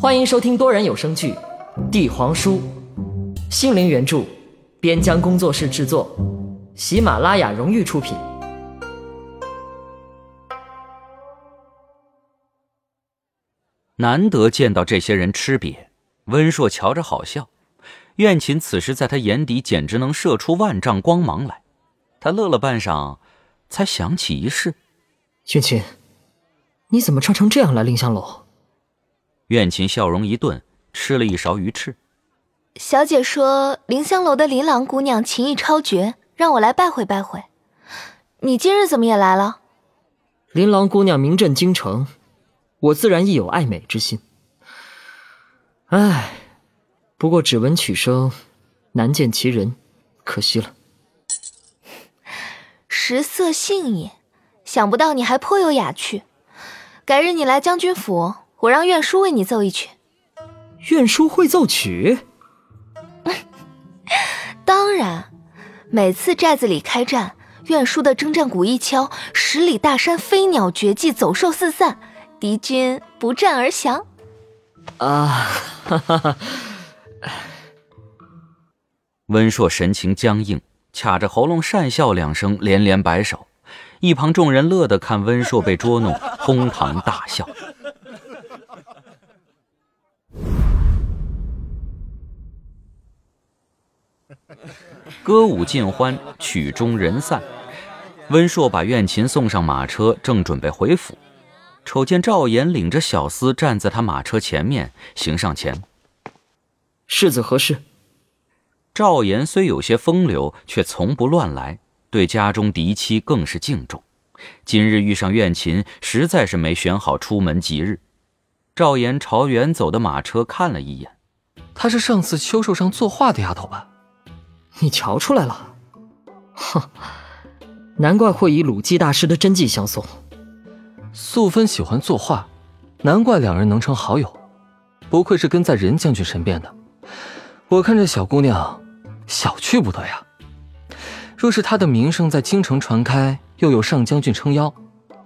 欢迎收听多人有声剧《帝皇书》，心灵原著，边疆工作室制作，喜马拉雅荣誉出品。难得见到这些人吃瘪，温硕瞧着好笑。苑琴此时在他眼底简直能射出万丈光芒来。他乐了半晌，才想起一事：苑琴，你怎么穿成这样来凌香楼？苑琴笑容一顿，吃了一勺鱼翅。小姐说凌香楼的琳琅姑娘琴艺超绝，让我来拜会拜会。你今日怎么也来了？琳琅姑娘名震京城，我自然亦有爱美之心。唉，不过只闻曲声，难见其人，可惜了。食色性也，想不到你还颇有雅趣。改日你来将军府。我让苑叔为你奏一曲。苑叔会奏曲？当然，每次寨子里开战，苑叔的征战鼓一敲，十里大山飞鸟绝迹，走兽四散，敌军不战而降。啊！哈哈哈！温硕神情僵硬，卡着喉咙讪笑两声，连连摆手。一旁众人乐得看温硕被捉弄，哄堂大笑。歌舞尽欢，曲终人散。温硕把苑琴送上马车，正准备回府，瞅见赵岩领着小厮站在他马车前面，行上前：“世子何事？”赵岩虽有些风流，却从不乱来，对家中嫡妻更是敬重。今日遇上苑琴，实在是没选好出门吉日。赵岩朝远走的马车看了一眼，她是上次秋寿上作画的丫头吧？你瞧出来了，哼，难怪会以鲁季大师的真迹相送。素芬喜欢作画，难怪两人能成好友。不愧是跟在任将军身边的，我看这小姑娘小觑不得呀。若是她的名声在京城传开，又有上将军撑腰，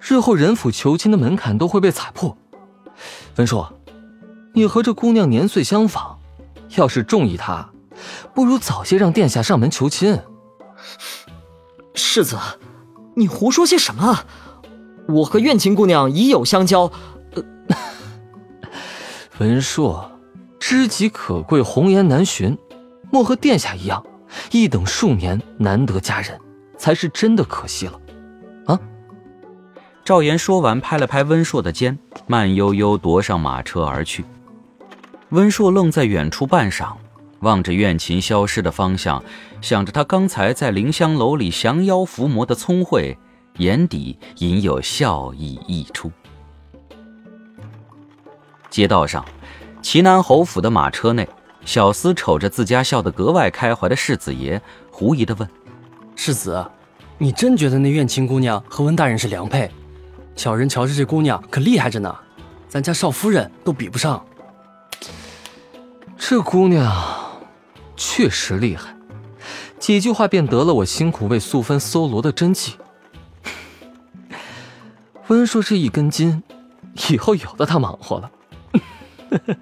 日后人府求亲的门槛都会被踩破。文硕，你和这姑娘年岁相仿，要是中意她。不如早些让殿下上门求亲。世子，你胡说些什么？我和苑琴姑娘已有相交。文硕，知己可贵，红颜难寻，莫和殿下一样，一等数年难得佳人，才是真的可惜了。赵岩说完，拍了拍温硕的肩，慢悠悠踱上马车而去。温硕愣在远处半晌。望着苑琴消失的方向，想着他刚才在凌香楼里降妖伏魔的聪慧，眼底隐有笑意溢出。街道上，齐南侯府的马车内，小厮瞅着自家笑得格外开怀的世子爷，狐疑地问：“世子，你真觉得那苑琴姑娘和温大人是良配？小人瞧着这姑娘可厉害着呢，咱家少夫人都比不上。这姑娘。”确实厉害，几句话便得了我辛苦为素芬搜罗的真迹。温硕这一根筋，以后有的他忙活了。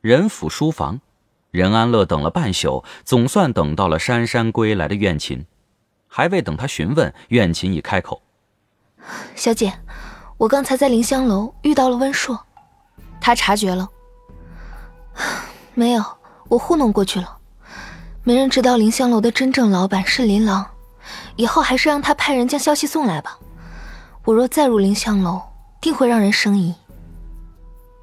任府书房，任安乐等了半宿，总算等到了姗姗归来的苑琴。还未等他询问，苑琴已开口：“小姐，我刚才在凌香楼遇到了温硕。”他察觉了，没有，我糊弄过去了。没人知道凌香楼的真正老板是林琅，以后还是让他派人将消息送来吧。我若再入凌香楼，定会让人生疑。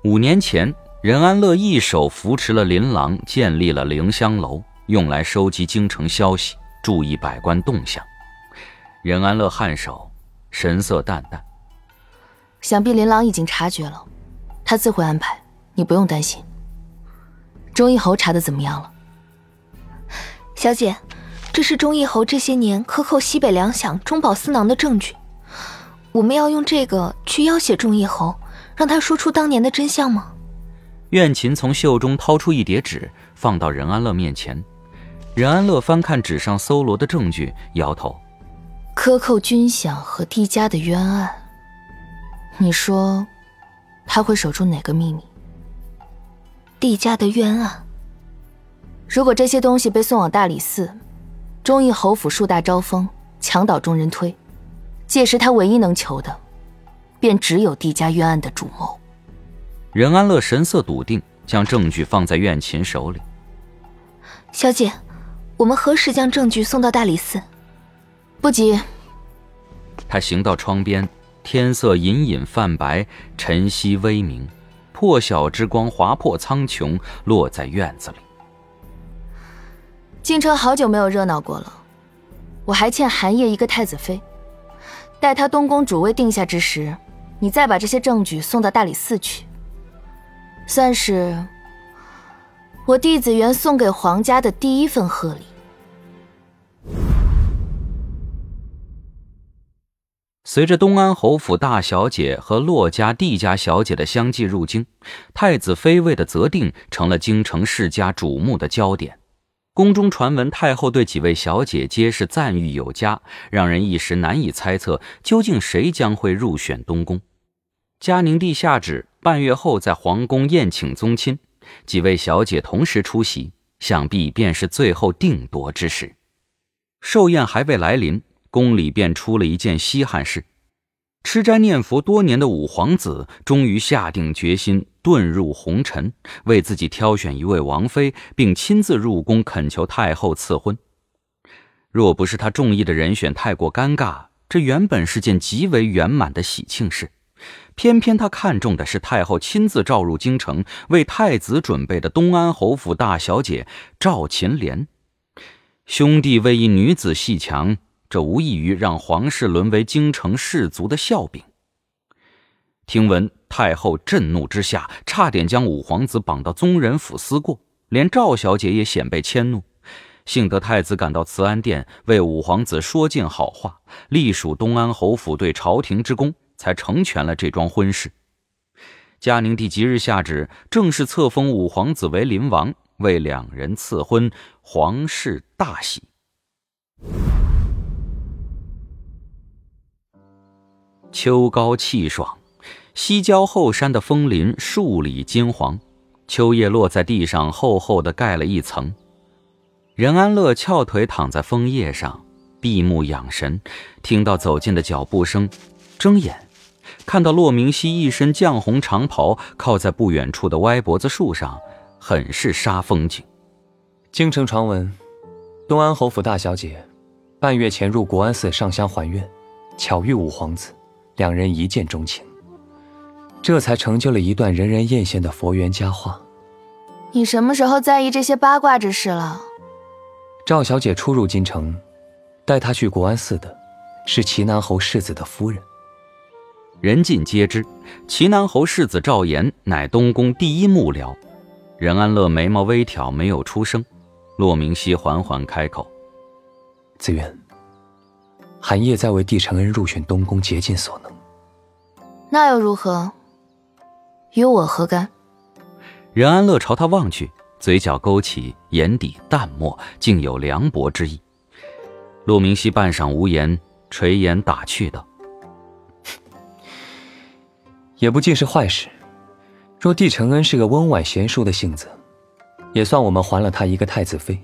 五年前，任安乐一手扶持了琳琅，建立了凌香楼，用来收集京城消息，注意百官动向。任安乐颔首，神色淡淡。想必琳琅已经察觉了。他自会安排，你不用担心。钟义侯查的怎么样了？小姐，这是钟义侯这些年克扣西北粮饷、中饱私囊的证据。我们要用这个去要挟钟义侯，让他说出当年的真相吗？苑琴从袖中掏出一叠纸，放到任安乐面前。任安乐翻看纸上搜罗的证据，摇头：克扣军饷和帝家的冤案，你说，他会守住哪个秘密？帝家的冤案。如果这些东西被送往大理寺，忠义侯府树大招风，墙倒众人推，届时他唯一能求的，便只有帝家冤案的主谋。任安乐神色笃定，将证据放在苑琴手里。小姐，我们何时将证据送到大理寺？不急。他行到窗边，天色隐隐泛白，晨曦微明，破晓之光划破苍穹，落在院子里。京城好久没有热闹过了，我还欠韩烨一个太子妃。待他东宫主位定下之时，你再把这些证据送到大理寺去，算是我弟子园送给皇家的第一份贺礼。随着东安侯府大小姐和洛家帝家小姐的相继入京，太子妃位的择定成了京城世家瞩目的焦点。宫中传闻，太后对几位小姐皆是赞誉有加，让人一时难以猜测究竟谁将会入选东宫。嘉宁帝下旨，半月后在皇宫宴请宗亲，几位小姐同时出席，想必便是最后定夺之时。寿宴还未来临，宫里便出了一件稀罕事。吃斋念佛多年的五皇子，终于下定决心遁入红尘，为自己挑选一位王妃，并亲自入宫恳求太后赐婚。若不是他中意的人选太过尴尬，这原本是件极为圆满的喜庆事。偏偏他看中的是太后亲自召入京城为太子准备的东安侯府大小姐赵琴莲。兄弟为一女子戏强。这无异于让皇室沦为京城士族的笑柄。听闻太后震怒之下，差点将五皇子绑到宗人府思过，连赵小姐也险被迁怒。幸得太子赶到慈安殿，为五皇子说尽好话，隶属东安侯府对朝廷之功，才成全了这桩婚事。嘉宁帝即日下旨，正式册封五皇子为临王，为两人赐婚，皇室大喜。秋高气爽，西郊后山的枫林数里金黄，秋叶落在地上，厚厚的盖了一层。任安乐翘腿躺在枫叶上，闭目养神，听到走近的脚步声，睁眼，看到骆明熙一身绛红长袍，靠在不远处的歪脖子树上，很是煞风景。京城传闻，东安侯府大小姐半月前入国安寺上香还愿，巧遇五皇子。两人一见钟情，这才成就了一段人人艳羡的佛缘佳话。你什么时候在意这些八卦之事了？赵小姐初入京城，带她去国安寺的，是齐南侯世子的夫人。人尽皆知，齐南侯世子赵岩乃东宫第一幕僚。任安乐眉毛微挑，没有出声。骆明熙缓缓开口：“子渊。”韩烨在为帝承恩入选东宫竭尽所能，那又如何？与我何干？任安乐朝他望去，嘴角勾起，眼底淡漠，竟有凉薄之意。陆明熙半晌无言，垂眼打趣道：“也不尽是坏事。若帝承恩是个温婉贤淑的性子，也算我们还了他一个太子妃。”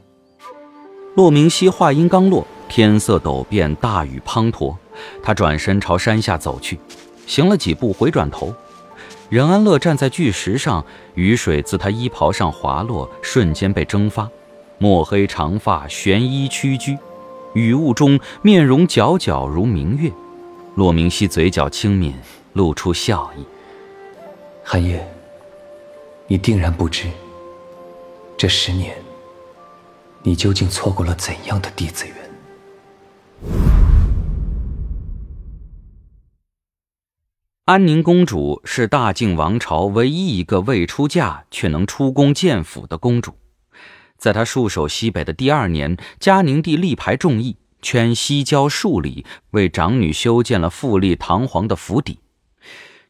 骆明熙话音刚落。天色陡变，大雨滂沱。他转身朝山下走去，行了几步，回转头，任安乐站在巨石上，雨水自他衣袍上滑落，瞬间被蒸发。墨黑长发悬衣屈居，雨雾中面容皎皎如明月。骆明熙嘴角轻抿，露出笑意：“寒夜，你定然不知，这十年，你究竟错过了怎样的弟子缘。”安宁公主是大晋王朝唯一一个未出嫁却能出宫见府的公主。在她戍守西北的第二年，嘉宁帝力排众议，圈西郊数里，为长女修建了富丽堂皇的府邸。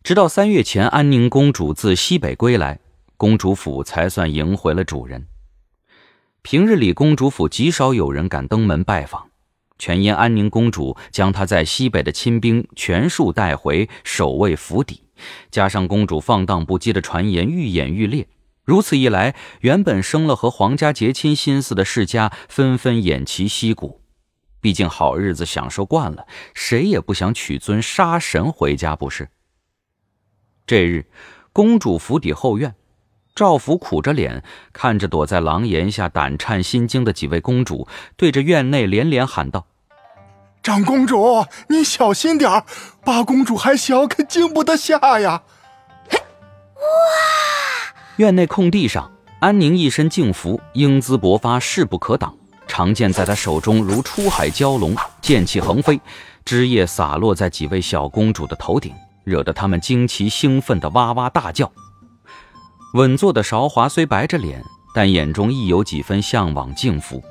直到三月前，安宁公主自西北归来，公主府才算迎回了主人。平日里，公主府极少有人敢登门拜访。全因安宁公主将她在西北的亲兵全数带回守卫府邸，加上公主放荡不羁的传言愈演愈烈。如此一来，原本生了和皇家结亲心思的世家纷纷偃旗息鼓。毕竟好日子享受惯了，谁也不想娶尊杀神回家，不是？这日，公主府邸后院，赵福苦着脸看着躲在廊檐下胆颤心惊的几位公主，对着院内连连喊道：“长公主，你小心点儿，八公主还小，可经不得下呀！”哇！院内空地上，安宁一身净服，英姿勃发，势不可挡。长剑在他手中如出海蛟龙，剑气横飞，枝叶洒落在几位小公主的头顶，惹得他们惊奇兴奋的哇哇大叫。稳坐的韶华虽白着脸，但眼中亦有几分向往敬服。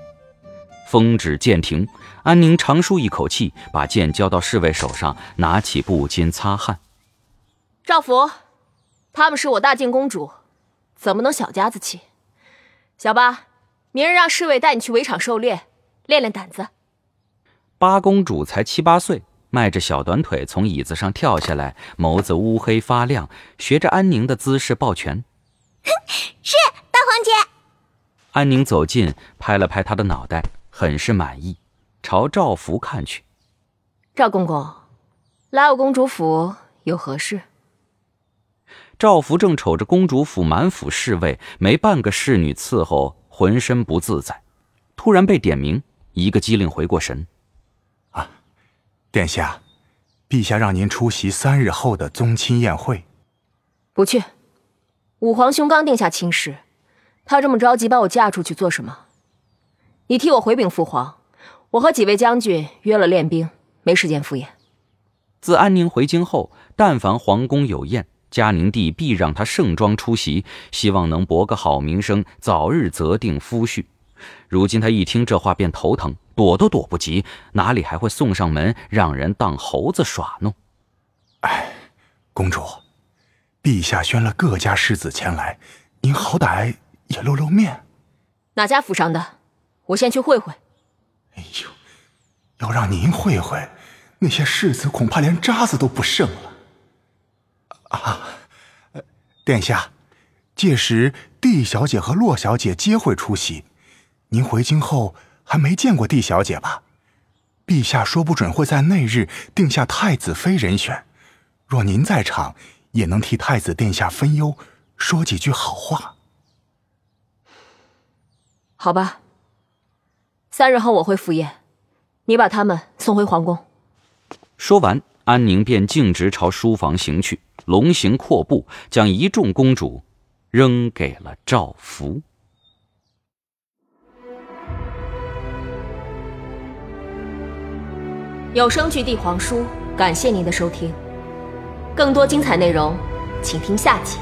风止剑停，安宁长舒一口气，把剑交到侍卫手上，拿起布巾擦汗。赵福，他们是我大晋公主，怎么能小家子气？小八。明日让侍卫带你去围场狩猎，练练胆子。八公主才七八岁，迈着小短腿从椅子上跳下来，眸子乌黑发亮，学着安宁的姿势抱拳：“是大皇姐。”安宁走近，拍了拍她的脑袋，很是满意，朝赵福看去：“赵公公，来我公主府有何事？”赵福正瞅着公主府满府侍卫，没半个侍女伺候。浑身不自在，突然被点名，一个机灵回过神。啊，殿下，陛下让您出席三日后的宗亲宴会。不去。武皇兄刚定下亲事，他这么着急把我嫁出去做什么？你替我回禀父皇，我和几位将军约了练兵，没时间赴宴。自安宁回京后，但凡皇宫有宴。嘉宁帝必让他盛装出席，希望能博个好名声，早日择定夫婿。如今他一听这话便头疼，躲都躲不及，哪里还会送上门让人当猴子耍弄？哎，公主，陛下宣了各家世子前来，您好歹也露露面。哪家府上的？我先去会会。哎呦，要让您会会，那些世子恐怕连渣子都不剩了。啊，殿下，届时帝小姐和洛小姐皆会出席。您回京后还没见过帝小姐吧？陛下说不准会在那日定下太子妃人选。若您在场，也能替太子殿下分忧，说几句好话。好吧，三日后我会赴宴，你把他们送回皇宫。说完，安宁便径直朝书房行去。龙行阔步，将一众公主扔给了赵福。有声剧《帝皇书》，感谢您的收听。更多精彩内容，请听下集。